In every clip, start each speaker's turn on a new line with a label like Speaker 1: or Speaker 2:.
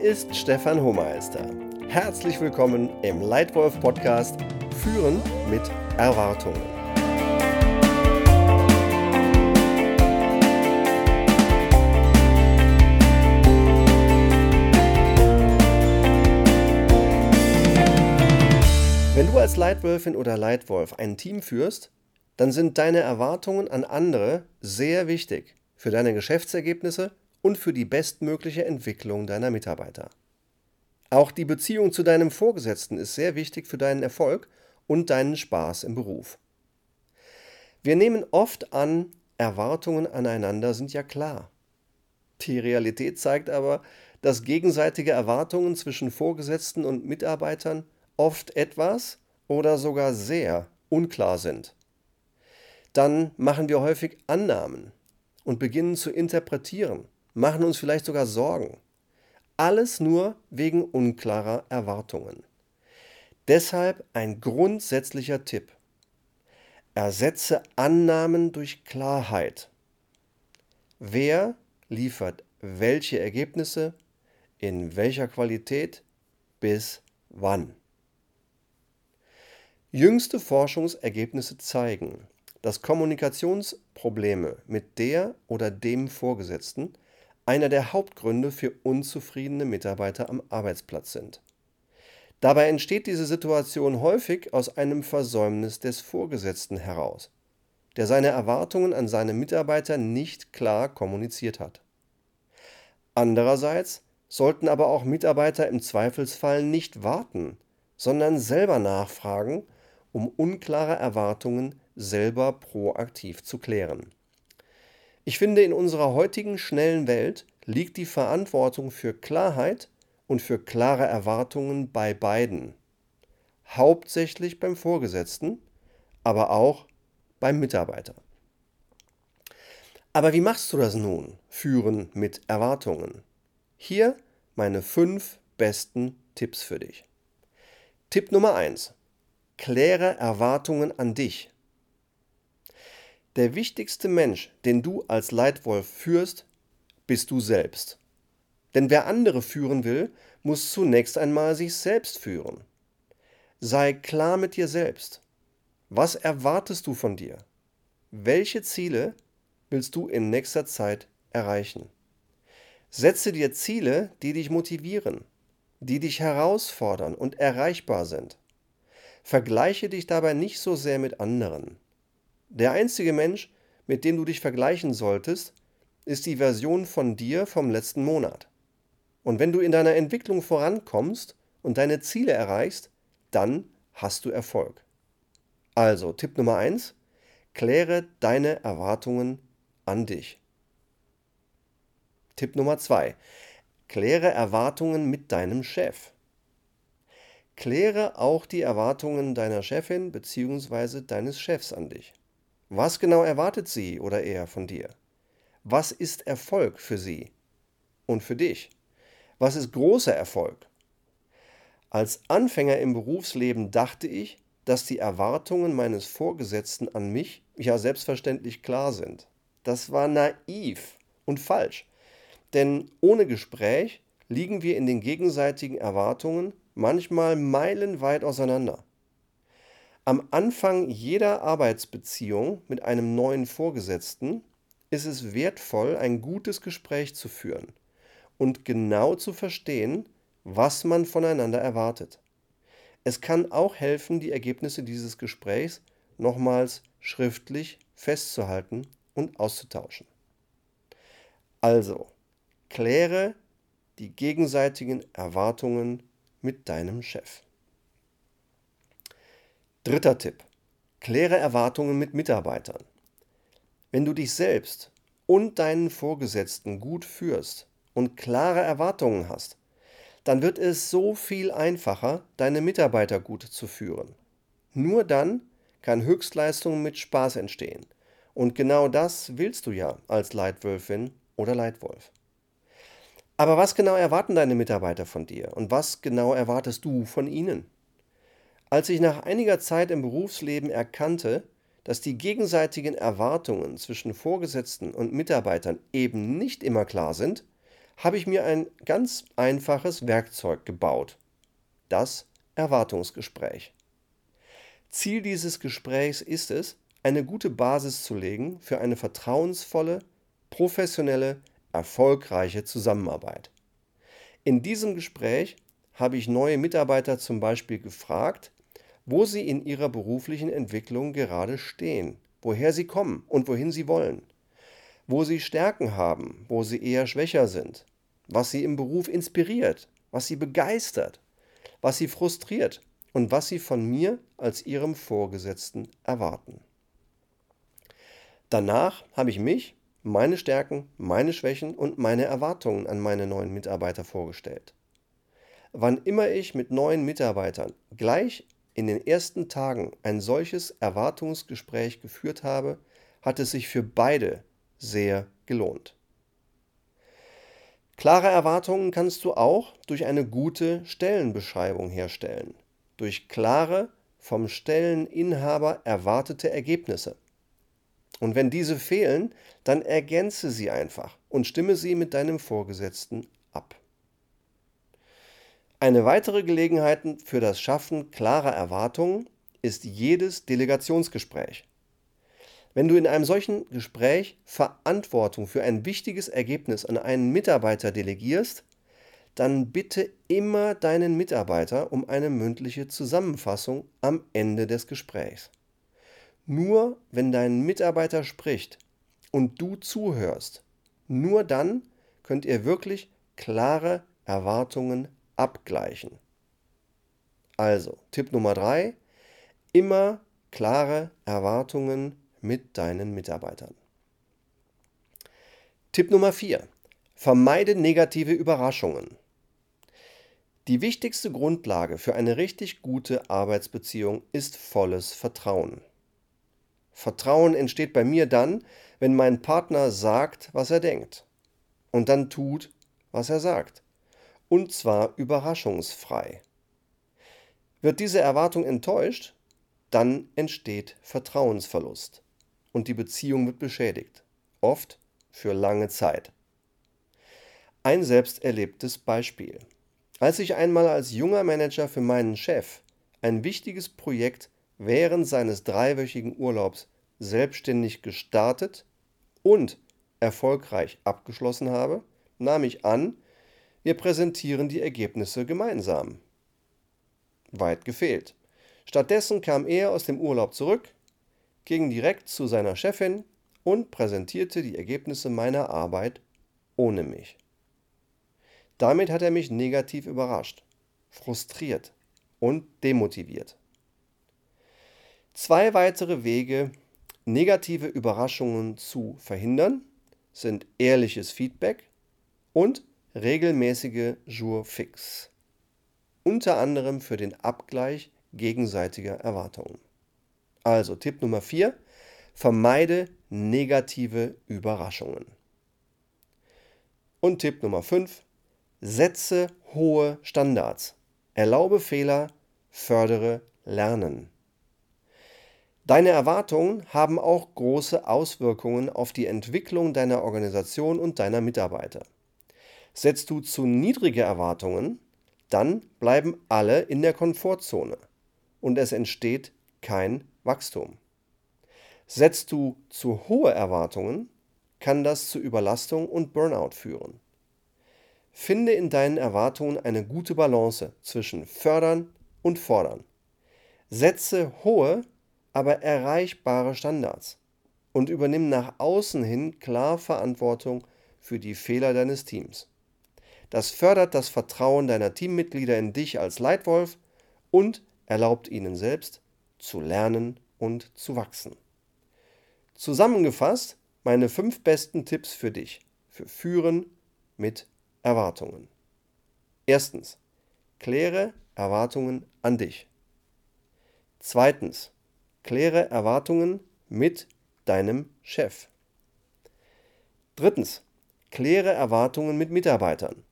Speaker 1: Ist Stefan Hohmeister. Herzlich willkommen im Leitwolf Podcast Führen mit Erwartungen. Wenn du als Leitwölfin oder Leitwolf ein Team führst, dann sind deine Erwartungen an andere sehr wichtig für deine Geschäftsergebnisse und für die bestmögliche Entwicklung deiner Mitarbeiter. Auch die Beziehung zu deinem Vorgesetzten ist sehr wichtig für deinen Erfolg und deinen Spaß im Beruf. Wir nehmen oft an, Erwartungen aneinander sind ja klar. Die Realität zeigt aber, dass gegenseitige Erwartungen zwischen Vorgesetzten und Mitarbeitern oft etwas oder sogar sehr unklar sind. Dann machen wir häufig Annahmen, und beginnen zu interpretieren, machen uns vielleicht sogar Sorgen. Alles nur wegen unklarer Erwartungen. Deshalb ein grundsätzlicher Tipp. Ersetze Annahmen durch Klarheit. Wer liefert welche Ergebnisse, in welcher Qualität, bis wann? Jüngste Forschungsergebnisse zeigen, dass Kommunikationsprobleme mit der oder dem Vorgesetzten einer der Hauptgründe für unzufriedene Mitarbeiter am Arbeitsplatz sind. Dabei entsteht diese Situation häufig aus einem Versäumnis des Vorgesetzten heraus, der seine Erwartungen an seine Mitarbeiter nicht klar kommuniziert hat. Andererseits sollten aber auch Mitarbeiter im Zweifelsfall nicht warten, sondern selber nachfragen, um unklare Erwartungen selber proaktiv zu klären. Ich finde, in unserer heutigen schnellen Welt liegt die Verantwortung für Klarheit und für klare Erwartungen bei beiden. Hauptsächlich beim Vorgesetzten, aber auch beim Mitarbeiter. Aber wie machst du das nun? Führen mit Erwartungen. Hier meine fünf besten Tipps für dich. Tipp Nummer eins: Kläre Erwartungen an dich. Der wichtigste Mensch, den du als Leitwolf führst, bist du selbst. Denn wer andere führen will, muss zunächst einmal sich selbst führen. Sei klar mit dir selbst. Was erwartest du von dir? Welche Ziele willst du in nächster Zeit erreichen? Setze dir Ziele, die dich motivieren, die dich herausfordern und erreichbar sind. Vergleiche dich dabei nicht so sehr mit anderen. Der einzige Mensch, mit dem du dich vergleichen solltest, ist die Version von dir vom letzten Monat. Und wenn du in deiner Entwicklung vorankommst und deine Ziele erreichst, dann hast du Erfolg. Also, Tipp Nummer 1, kläre deine Erwartungen an dich. Tipp Nummer 2, kläre Erwartungen mit deinem Chef. Kläre auch die Erwartungen deiner Chefin bzw. deines Chefs an dich. Was genau erwartet sie oder er von dir? Was ist Erfolg für sie und für dich? Was ist großer Erfolg? Als Anfänger im Berufsleben dachte ich, dass die Erwartungen meines Vorgesetzten an mich ja selbstverständlich klar sind. Das war naiv und falsch, denn ohne Gespräch liegen wir in den gegenseitigen Erwartungen manchmal meilenweit auseinander. Am Anfang jeder Arbeitsbeziehung mit einem neuen Vorgesetzten ist es wertvoll, ein gutes Gespräch zu führen und genau zu verstehen, was man voneinander erwartet. Es kann auch helfen, die Ergebnisse dieses Gesprächs nochmals schriftlich festzuhalten und auszutauschen. Also, kläre die gegenseitigen Erwartungen mit deinem Chef. Dritter Tipp. Kläre Erwartungen mit Mitarbeitern. Wenn du dich selbst und deinen Vorgesetzten gut führst und klare Erwartungen hast, dann wird es so viel einfacher, deine Mitarbeiter gut zu führen. Nur dann kann Höchstleistung mit Spaß entstehen. Und genau das willst du ja als Leitwölfin oder Leitwolf. Aber was genau erwarten deine Mitarbeiter von dir und was genau erwartest du von ihnen? Als ich nach einiger Zeit im Berufsleben erkannte, dass die gegenseitigen Erwartungen zwischen Vorgesetzten und Mitarbeitern eben nicht immer klar sind, habe ich mir ein ganz einfaches Werkzeug gebaut. Das Erwartungsgespräch. Ziel dieses Gesprächs ist es, eine gute Basis zu legen für eine vertrauensvolle, professionelle, erfolgreiche Zusammenarbeit. In diesem Gespräch habe ich neue Mitarbeiter zum Beispiel gefragt, wo sie in ihrer beruflichen Entwicklung gerade stehen, woher sie kommen und wohin sie wollen, wo sie Stärken haben, wo sie eher schwächer sind, was sie im Beruf inspiriert, was sie begeistert, was sie frustriert und was sie von mir als ihrem Vorgesetzten erwarten. Danach habe ich mich, meine Stärken, meine Schwächen und meine Erwartungen an meine neuen Mitarbeiter vorgestellt. Wann immer ich mit neuen Mitarbeitern gleich in den ersten Tagen ein solches Erwartungsgespräch geführt habe, hat es sich für beide sehr gelohnt. Klare Erwartungen kannst du auch durch eine gute Stellenbeschreibung herstellen, durch klare, vom Stelleninhaber erwartete Ergebnisse. Und wenn diese fehlen, dann ergänze sie einfach und stimme sie mit deinem Vorgesetzten ab. Eine weitere Gelegenheit für das Schaffen klarer Erwartungen ist jedes Delegationsgespräch. Wenn du in einem solchen Gespräch Verantwortung für ein wichtiges Ergebnis an einen Mitarbeiter delegierst, dann bitte immer deinen Mitarbeiter um eine mündliche Zusammenfassung am Ende des Gesprächs. Nur wenn dein Mitarbeiter spricht und du zuhörst, nur dann könnt ihr wirklich klare Erwartungen abgleichen. Also, Tipp Nummer drei, immer klare Erwartungen mit deinen Mitarbeitern. Tipp Nummer vier, vermeide negative Überraschungen. Die wichtigste Grundlage für eine richtig gute Arbeitsbeziehung ist volles Vertrauen. Vertrauen entsteht bei mir dann, wenn mein Partner sagt, was er denkt und dann tut, was er sagt und zwar überraschungsfrei. Wird diese Erwartung enttäuscht, dann entsteht Vertrauensverlust und die Beziehung wird beschädigt, oft für lange Zeit. Ein selbst erlebtes Beispiel. Als ich einmal als junger Manager für meinen Chef ein wichtiges Projekt während seines dreiwöchigen Urlaubs selbstständig gestartet und erfolgreich abgeschlossen habe, nahm ich an, wir präsentieren die Ergebnisse gemeinsam. Weit gefehlt. Stattdessen kam er aus dem Urlaub zurück, ging direkt zu seiner Chefin und präsentierte die Ergebnisse meiner Arbeit ohne mich. Damit hat er mich negativ überrascht, frustriert und demotiviert. Zwei weitere Wege, negative Überraschungen zu verhindern, sind ehrliches Feedback und regelmäßige Jour fix, unter anderem für den Abgleich gegenseitiger Erwartungen. Also Tipp Nummer 4, vermeide negative Überraschungen. Und Tipp Nummer 5, setze hohe Standards, erlaube Fehler, fördere Lernen. Deine Erwartungen haben auch große Auswirkungen auf die Entwicklung deiner Organisation und deiner Mitarbeiter. Setzt du zu niedrige Erwartungen, dann bleiben alle in der Komfortzone und es entsteht kein Wachstum. Setzt du zu hohe Erwartungen, kann das zu Überlastung und Burnout führen. Finde in deinen Erwartungen eine gute Balance zwischen fördern und fordern. Setze hohe, aber erreichbare Standards und übernimm nach außen hin klar Verantwortung für die Fehler deines Teams. Das fördert das Vertrauen deiner Teammitglieder in dich als Leitwolf und erlaubt ihnen selbst zu lernen und zu wachsen. Zusammengefasst meine fünf besten Tipps für dich für Führen mit Erwartungen. Erstens, kläre Erwartungen an dich. Zweitens, kläre Erwartungen mit deinem Chef. Drittens, kläre Erwartungen mit Mitarbeitern.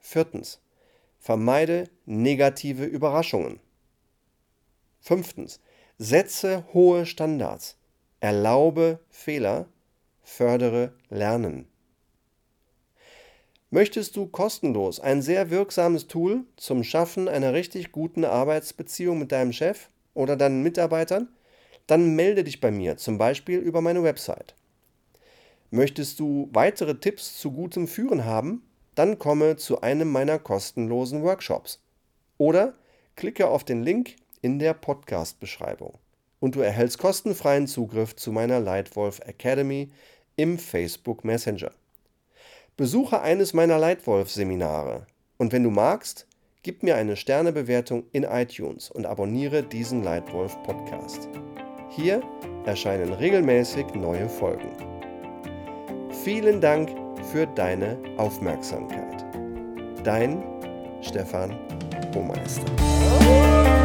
Speaker 1: Viertens. Vermeide negative Überraschungen. Fünftens. Setze hohe Standards. Erlaube Fehler. Fördere Lernen. Möchtest du kostenlos ein sehr wirksames Tool zum Schaffen einer richtig guten Arbeitsbeziehung mit deinem Chef oder deinen Mitarbeitern? Dann melde dich bei mir, zum Beispiel über meine Website. Möchtest du weitere Tipps zu gutem Führen haben? Dann komme zu einem meiner kostenlosen Workshops. Oder klicke auf den Link in der Podcast-Beschreibung und du erhältst kostenfreien Zugriff zu meiner Lightwolf Academy im Facebook Messenger. Besuche eines meiner Leitwolf-Seminare und wenn du magst, gib mir eine Sternebewertung in iTunes und abonniere diesen Leitwolf-Podcast. Hier erscheinen regelmäßig neue Folgen. Vielen Dank für deine Aufmerksamkeit. Dein Stefan Hohmeister.